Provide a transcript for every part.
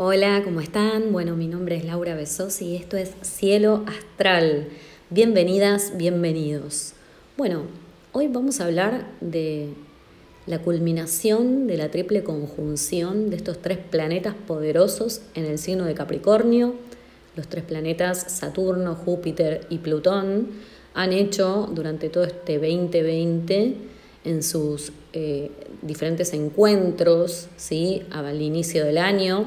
Hola, ¿cómo están? Bueno, mi nombre es Laura Besos y esto es Cielo Astral. Bienvenidas, bienvenidos. Bueno, hoy vamos a hablar de la culminación de la triple conjunción de estos tres planetas poderosos en el signo de Capricornio. Los tres planetas Saturno, Júpiter y Plutón han hecho durante todo este 2020 en sus eh, diferentes encuentros, ¿sí? al inicio del año,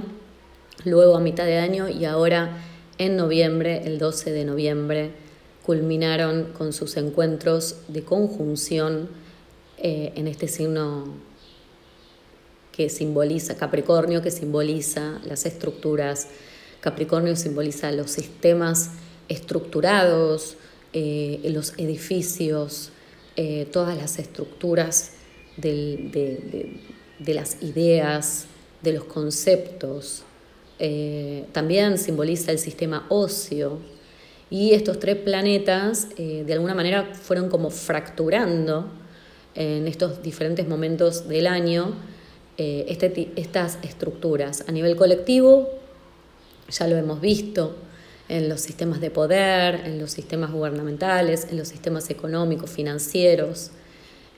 luego a mitad de año y ahora en noviembre, el 12 de noviembre, culminaron con sus encuentros de conjunción eh, en este signo que simboliza Capricornio, que simboliza las estructuras, Capricornio simboliza los sistemas estructurados, eh, los edificios, eh, todas las estructuras de, las ideas, de los conceptos. Eh, también simboliza el sistema óseo. Y estos tres planetas eh, de alguna manera fueron como fracturando en estos diferentes momentos del año este, estas estructuras. A nivel colectivo, ya lo hemos visto, en los sistemas de poder, en los sistemas gubernamentales, en los sistemas económicos, financieros,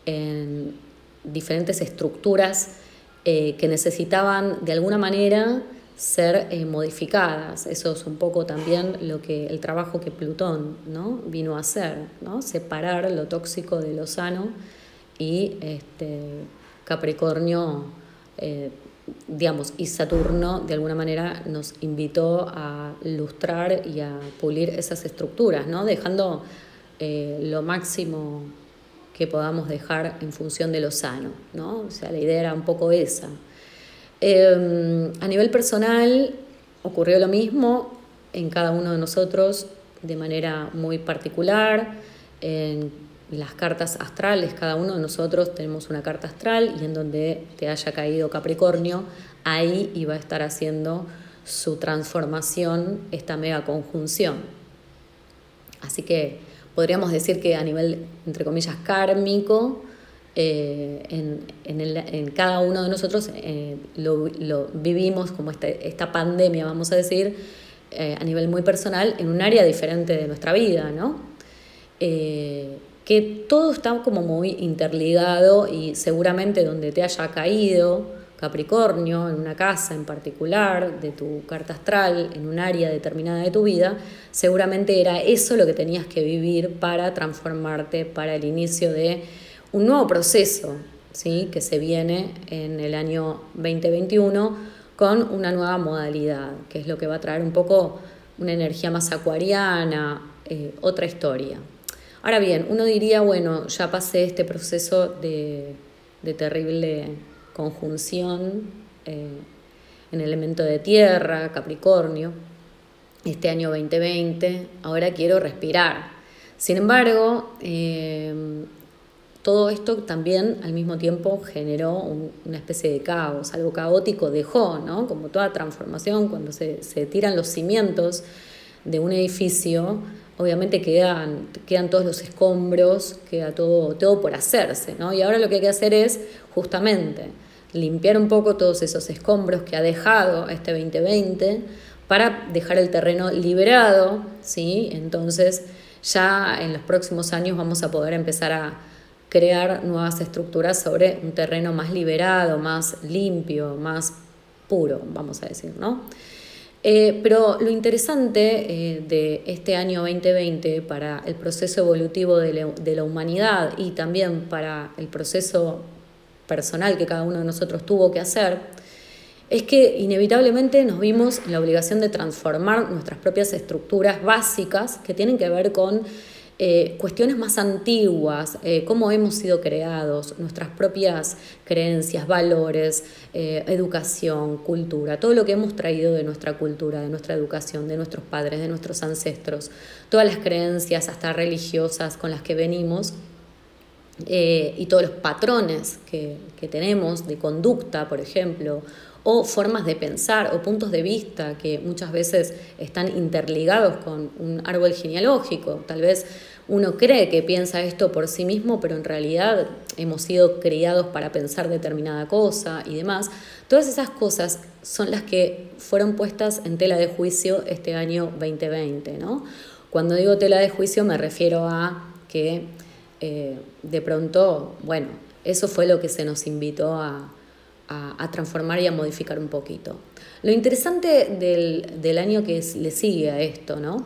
en diferentes estructuras eh, que necesitaban de alguna manera ser eh, modificadas. Eso es un poco también lo que el trabajo que Plutón ¿no? vino a hacer, ¿no? separar lo tóxico de lo sano y este, Capricornio eh, digamos, y Saturno de alguna manera nos invitó a lustrar y a pulir esas estructuras, ¿no? dejando eh, lo máximo que podamos dejar en función de lo sano. ¿no? O sea, la idea era un poco esa. Em, a nivel personal ocurrió lo mismo en cada uno de nosotros de manera muy particular. En las cartas astrales, cada uno de nosotros tenemos una carta astral y en donde te haya caído Capricornio, ahí iba a estar haciendo su transformación esta mega conjunción. Así que podríamos decir que a nivel, entre comillas, kármico, eh, en, cada uno de nosotros eh, lo, vivimos como este, esta pandemia, vamos a decir, eh, a nivel muy personal, en un área diferente de nuestra vida, ¿no? que todo está como muy interligado y seguramente donde te haya caído Capricornio, en una casa en particular de tu carta astral, en un área determinada de tu vida, seguramente era eso lo que tenías que vivir para transformarte, para el inicio de un nuevo proceso ¿sí? que se viene en el año 2021 con una nueva modalidad, que es lo que va a traer un poco una energía más acuariana, eh, otra historia. Ahora bien, uno diría, bueno, ya pasé este proceso de, terrible conjunción eh, en el elemento de tierra, Capricornio, este año 2020, ahora quiero respirar. Sin embargo, eh, todo esto también al mismo tiempo generó una especie de caos, algo caótico dejó, ¿no? Como toda transformación, cuando se, se tiran los cimientos de un edificio, obviamente quedan, quedan todos los escombros, queda todo, todo por hacerse, ¿no? Y ahora lo que hay que hacer es justamente limpiar un poco todos esos escombros que ha dejado este 2020 para dejar el terreno liberado, ¿sí? Entonces ya en los próximos años vamos a poder empezar a crear nuevas estructuras sobre un terreno más liberado, más limpio, más puro, vamos a decir, ¿no? Eh, pero lo interesante eh, de este año 2020 para el proceso evolutivo de la, humanidad y también para el proceso personal que cada uno de nosotros tuvo que hacer, es que inevitablemente nos vimos en la obligación de transformar nuestras propias estructuras básicas que tienen que ver con eh, cuestiones más antiguas, eh, cómo hemos sido creados, nuestras propias creencias, valores, eh, educación, cultura, todo lo que hemos traído de nuestra cultura, de nuestra educación, de nuestros padres, de nuestros ancestros, todas las creencias hasta religiosas con las que venimos. y todos los patrones que, que tenemos de conducta, por ejemplo, o formas de pensar o puntos de vista que muchas veces están interligados con un árbol genealógico. Tal vez uno cree que piensa esto por sí mismo, pero en realidad hemos sido criados para pensar determinada cosa y demás. Todas esas cosas son las que fueron puestas en tela de juicio este año 2020, ¿no? Cuando digo tela de juicio me refiero a que eh, de pronto, bueno, eso fue lo que se nos invitó a, transformar y a modificar un poquito. Lo interesante del, del año que le sigue a esto, ¿no?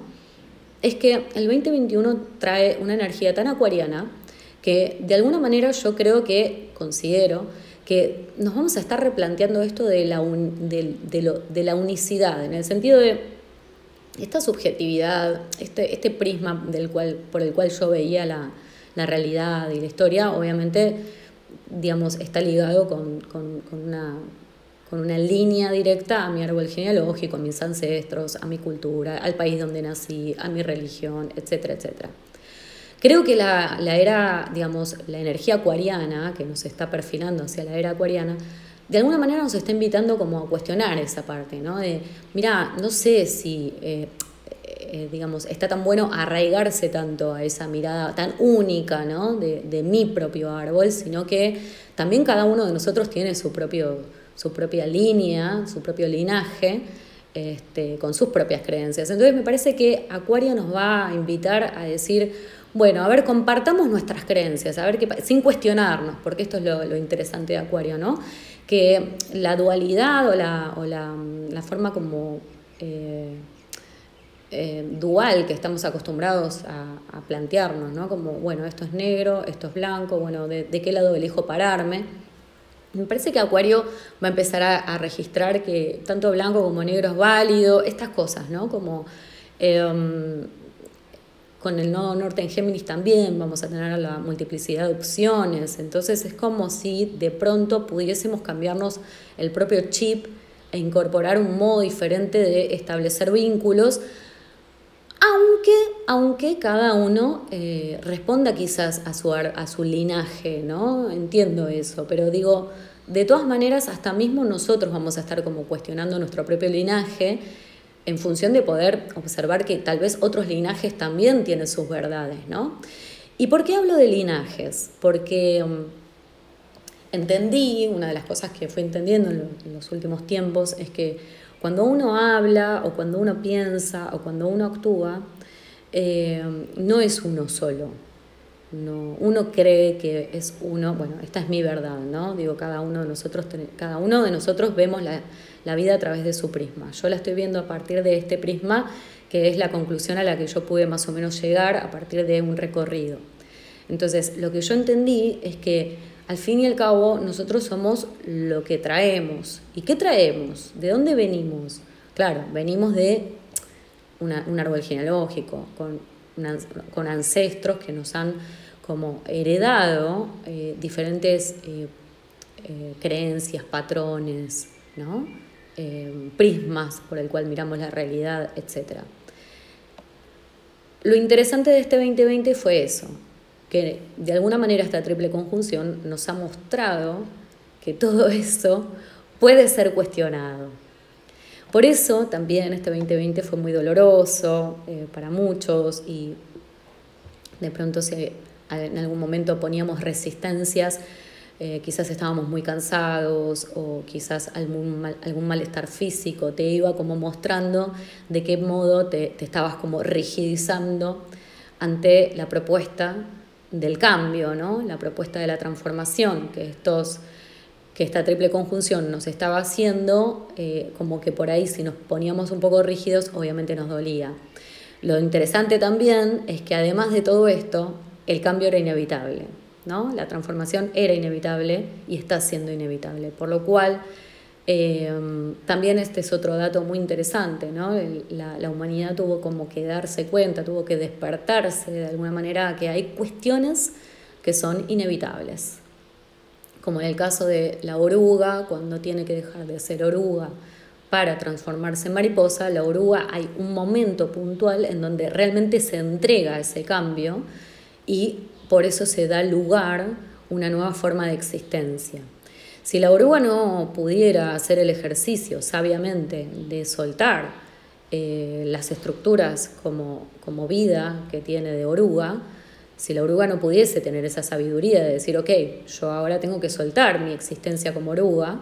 es que el 2021 trae una energía tan acuariana que de alguna manera yo creo que, considero, que nos vamos a estar replanteando esto de la, de, la unicidad, en el sentido de esta subjetividad, este, este prisma del cual, por el cual yo veía la, realidad y la historia, obviamente, digamos, está ligado con una con una línea directa a mi árbol genealógico, a mis ancestros, a mi cultura, al país donde nací, a mi religión, etcétera, etcétera. Creo que la, era, digamos, la energía acuariana que nos está perfilando hacia la era acuariana, de alguna manera nos está invitando como a cuestionar esa parte, ¿no? De, mira, no sé si, eh, eh, digamos, está tan bueno arraigarse tanto a esa mirada tan única, ¿no? De, de mi propio árbol, sino que también cada uno de nosotros tiene su propio su propia línea, su propio linaje, este, con sus propias creencias. Entonces me parece que Acuario nos va a invitar a decir, bueno, a ver, compartamos nuestras creencias, a ver qué, sin cuestionarnos, porque esto es lo, interesante de Acuario, ¿no? Que la dualidad o la, o la, forma como eh, eh, dual que estamos acostumbrados a, plantearnos, ¿no? Como, bueno, esto es negro, esto es blanco, bueno, de qué lado elijo pararme? Me parece que Acuario va a empezar a, registrar que tanto blanco como negro es válido, estas cosas, ¿no? Como em, con el nodo norte en Géminis también vamos a tener la multiplicidad de opciones, entonces es como si de pronto pudiésemos cambiarnos el propio chip e incorporar un modo diferente de establecer vínculos, aunque, aunque cada uno eh, responda quizás a su, a su linaje, ¿no? Entiendo eso, pero digo, de todas maneras, hasta mismo nosotros vamos a estar como cuestionando nuestro propio linaje en función de poder observar que tal vez otros linajes también tienen sus verdades, ¿no? ¿Y por qué hablo de linajes? Porque um, entendí, una de las cosas que fui entendiendo en, los últimos tiempos es que cuando uno habla o cuando uno piensa o cuando uno actúa, eh, no es uno solo, no, uno cree que es uno, bueno, esta es mi verdad, ¿no? Digo, cada uno de nosotros, cada uno de nosotros vemos la, la, vida a través de su prisma. Yo la estoy viendo a partir de este prisma, que es la conclusión a la que yo pude más o menos llegar a partir de un recorrido. Entonces, lo que yo entendí es que al fin y al cabo nosotros somos lo que traemos. ¿Y qué traemos? ¿De dónde venimos? Claro, venimos de un árbol genealógico, con con ancestros que nos han como heredado eh, diferentes eh, eh, creencias, patrones, ¿no? prismas por el cual miramos la realidad, etc. Lo interesante de este 2020 fue eso, que de alguna manera esta triple conjunción nos ha mostrado que todo eso puede ser cuestionado. Por eso también este 2020 fue muy doloroso eh, para muchos y de pronto si en algún momento poníamos resistencias, eh, quizás estábamos muy cansados o quizás algún, algún malestar físico, te iba como mostrando de qué modo te, te estabas como rigidizando ante la propuesta del cambio, ¿no? la propuesta de la transformación, que estos que esta triple conjunción nos estaba haciendo, eh, como que por ahí si nos poníamos un poco rígidos, obviamente nos dolía. Lo interesante también es que además de todo esto, el cambio era inevitable, ¿no? La transformación era inevitable y está siendo inevitable, por lo cual eh, también este es otro dato muy interesante, ¿no? la, la, humanidad tuvo como que darse cuenta, tuvo que despertarse de alguna manera que hay cuestiones que son inevitables como en el caso de la oruga, cuando tiene que dejar de ser oruga para transformarse en mariposa, la oruga hay un momento puntual en donde realmente se entrega ese cambio y por eso se da lugar una nueva forma de existencia. Si la oruga no pudiera hacer el ejercicio sabiamente de soltar eh, las estructuras como, como vida que tiene de oruga, si la oruga no pudiese tener esa sabiduría de decir, ok, yo ahora tengo que soltar mi existencia como oruga,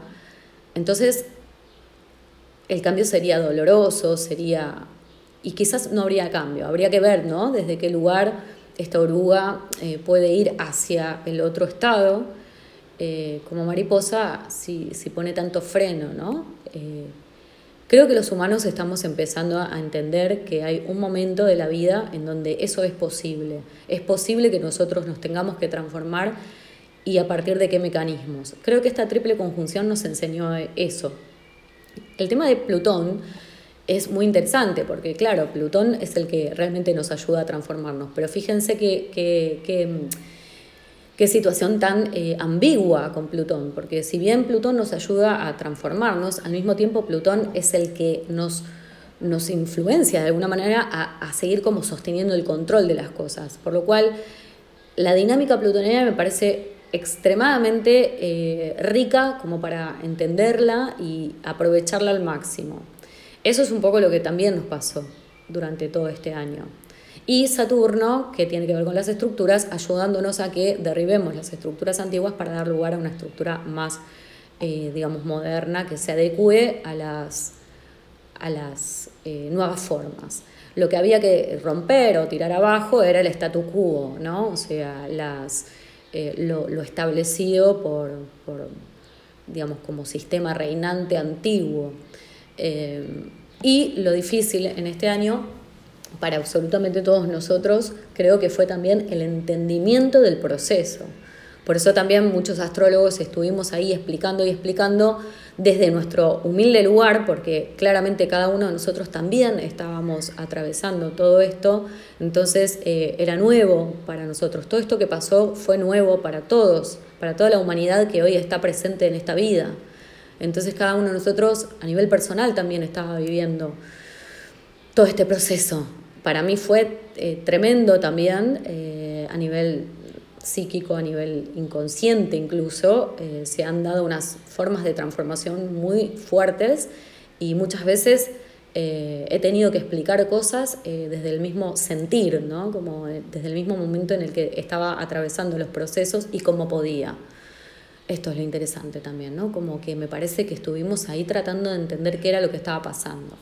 entonces el cambio sería doloroso, sería... Y quizás no habría cambio, habría que ver, ¿no? Desde qué lugar esta oruga eh, puede ir hacia el otro estado, eh, como mariposa, si, pone tanto freno, ¿no? Eh, creo que los humanos estamos empezando a entender que hay un momento de la vida en donde eso es posible. Es posible que nosotros nos tengamos que transformar y a partir de qué mecanismos. Creo que esta triple conjunción nos enseñó eso, el tema de Plutón es muy interesante porque, claro, Plutón es el que realmente nos ayuda a transformarnos, pero fíjense qué situación tan eh, ambigua con Plutón, porque si bien Plutón nos ayuda a transformarnos, al mismo tiempo Plutón es el que nos, nos influencia de alguna manera a, seguir como sosteniendo el control de las cosas, por lo cual la dinámica plutoniana me parece extremadamente eh, rica como para entenderla y aprovecharla al máximo. Eso es un poco lo que también nos pasó durante todo este año. Y Saturno, que tiene que ver con las estructuras, ayudándonos a que derribemos las estructuras antiguas para dar lugar a una estructura más, eh, digamos, moderna, que se adecue a las, a las eh, nuevas formas. Lo que había que romper o tirar abajo era el statu quo, ¿no? O sea, las eh, lo, establecido por, digamos, como sistema reinante antiguo. Y lo difícil en este año, para absolutamente todos nosotros, creo que fue también el entendimiento del proceso. Por eso también muchos astrólogos estuvimos ahí explicando y explicando desde nuestro humilde lugar, porque claramente cada uno de nosotros también estábamos atravesando todo esto, entonces eh, era nuevo para nosotros. Todo esto que pasó fue nuevo para todos, para toda la humanidad que hoy está presente en esta vida. Entonces cada uno de nosotros a nivel personal también estaba viviendo todo este proceso. Para mí fue eh, tremendo también eh, a nivel psíquico, a nivel inconsciente incluso, eh, se han dado unas formas de transformación muy fuertes y muchas veces eh, he tenido que explicar cosas eh, desde el mismo sentir, ¿no? como desde el mismo momento en el que estaba atravesando los procesos y cómo podía. Esto es lo interesante también, ¿no? como que me parece que estuvimos ahí tratando de entender qué era lo que estaba pasando.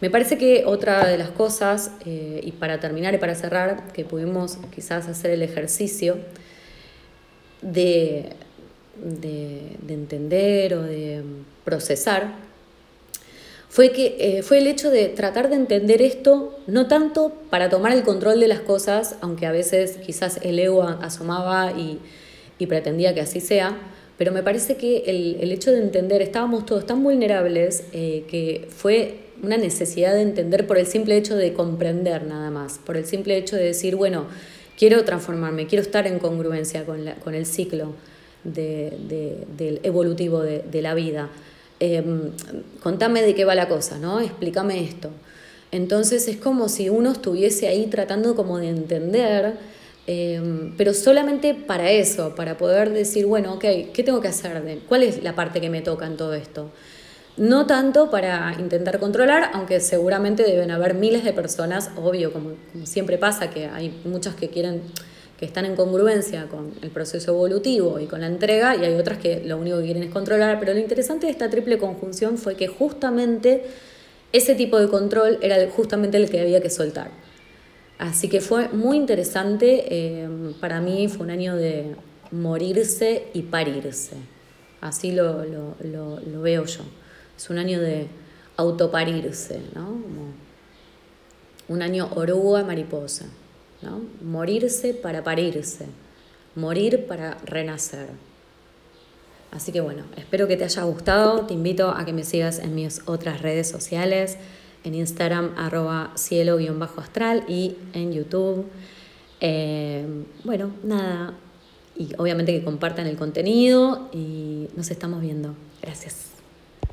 Me parece que otra de las cosas, eh, y para terminar y para cerrar, que pudimos quizás hacer el ejercicio de, de, entender o de procesar, fue, que, eh, fue el hecho de tratar de entender esto, no tanto para tomar el control de las cosas, aunque a veces quizás el ego asomaba y, y pretendía que así sea, pero me parece que el, el hecho de entender, estábamos todos tan vulnerables eh, que fue una necesidad de entender por el simple hecho de comprender nada más, por el simple hecho de decir, bueno, quiero transformarme, quiero estar en congruencia con, con el ciclo del evolutivo de, la vida. Em, contame de qué va la cosa, ¿no? Explícame esto. Entonces es como si uno estuviese ahí tratando como de entender, em, pero solamente para eso, para poder decir, bueno, ok, ¿qué tengo que hacer? ¿Cuál es la parte que me toca en todo esto? No tanto para intentar controlar, aunque seguramente deben haber miles de personas, obvio, como, siempre pasa, que hay muchas que quieren que están en congruencia con el proceso evolutivo y con la entrega, y hay otras que lo único que quieren es controlar, pero lo interesante de esta triple conjunción fue que justamente ese tipo de control era justamente el que había que soltar. Así que fue muy interesante, eh, para mí fue un año de morirse y parirse, así lo veo yo. Es un año de autoparirse, ¿no? un año oruga mariposa, ¿no? Morirse para parirse, morir para renacer. Así que bueno, espero que te haya gustado. Te invito a que me sigas en mis otras redes sociales, en Instagram arroba cielo-astral y en YouTube. Eh, bueno, nada. Y obviamente que compartan el contenido y nos estamos viendo. Gracias.